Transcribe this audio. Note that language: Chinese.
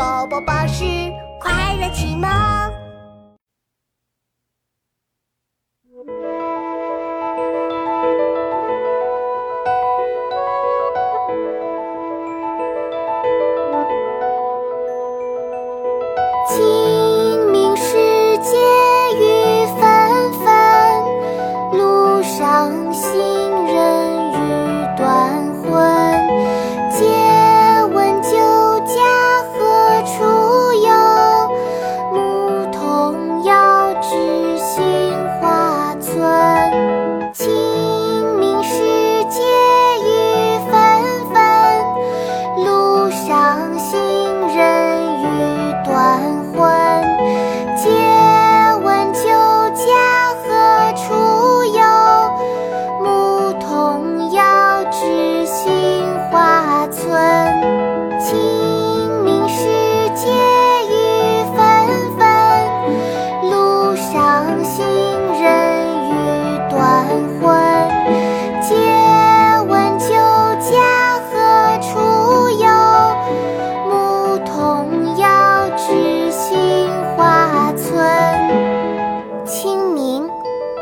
宝宝巴士快乐启蒙。